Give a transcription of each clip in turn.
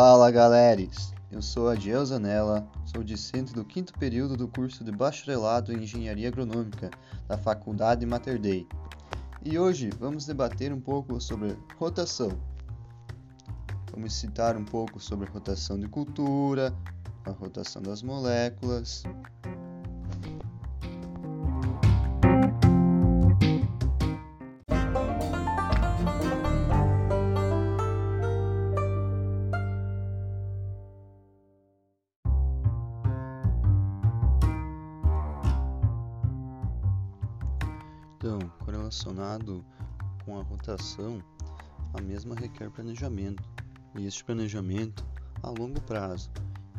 Fala galeres! Eu sou Adiel Zanella, sou discente do quinto período do curso de Bacharelado em Engenharia Agronômica da Faculdade Mater Dei. E hoje vamos debater um pouco sobre rotação. Vamos citar um pouco sobre rotação de cultura, a rotação das moléculas, Correlacionado com a rotação, a mesma requer planejamento, e este planejamento a longo prazo,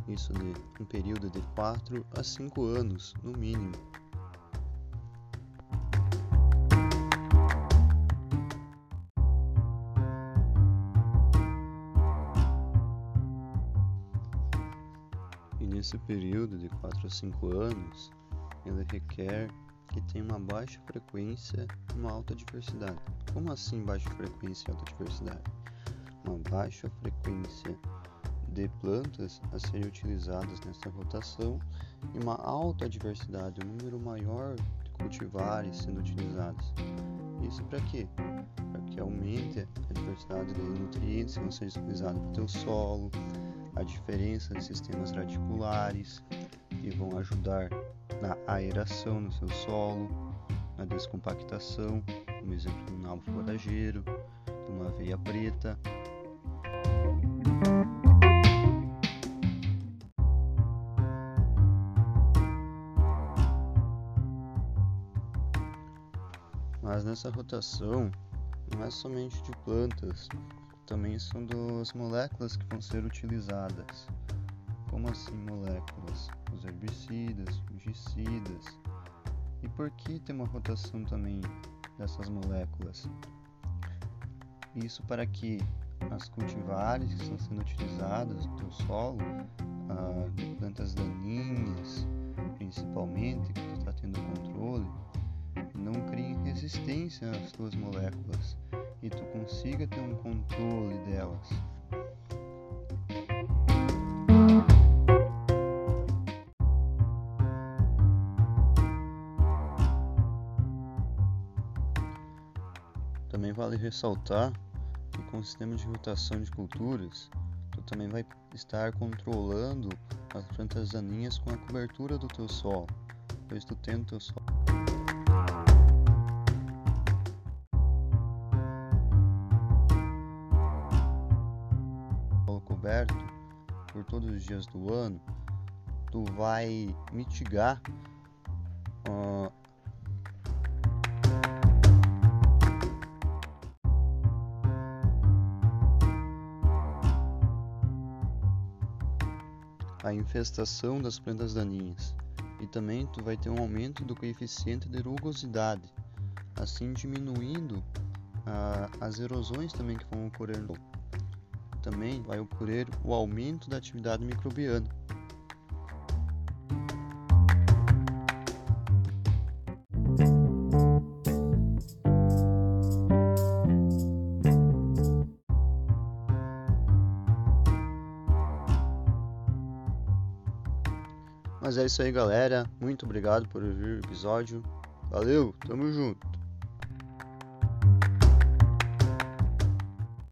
isso de um período de 4 a 5 anos, no mínimo. E nesse período de 4 a 5 anos, ele requer que tem uma baixa frequência e uma alta diversidade. Como assim baixa frequência e alta diversidade? Uma baixa frequência de plantas a serem utilizadas nessa rotação e uma alta diversidade, um número maior de cultivares sendo utilizados. Isso para quê? Para que aumente a diversidade de nutrientes que vão ser utilizados para o teu solo, a diferença de sistemas radiculares que vão ajudar na aeração no seu solo, na descompactação, como exemplo um nabo forageiro, uma veia preta. Mas nessa rotação não é somente de plantas, também são das moléculas que vão ser utilizadas. Como assim moléculas? E por que tem uma rotação também dessas moléculas? Isso para que as cultivares que estão sendo utilizadas no solo, ah, plantas daninhas, principalmente, que está tendo controle, não criem resistência às suas moléculas e tu consiga ter um controle delas. Também vale ressaltar que com o sistema de rotação de culturas, tu também vai estar controlando as plantas daninhas com a cobertura do teu solo, pois tu tendo teu solo coberto por todos os dias do ano, tu vai mitigar uh, a infestação das plantas daninhas e também tu vai ter um aumento do coeficiente de rugosidade, assim diminuindo as erosões também que vão ocorrer. Também vai ocorrer o aumento da atividade microbiana. Mas é isso aí, galera. Muito obrigado por ouvir o episódio. Valeu, tamo junto.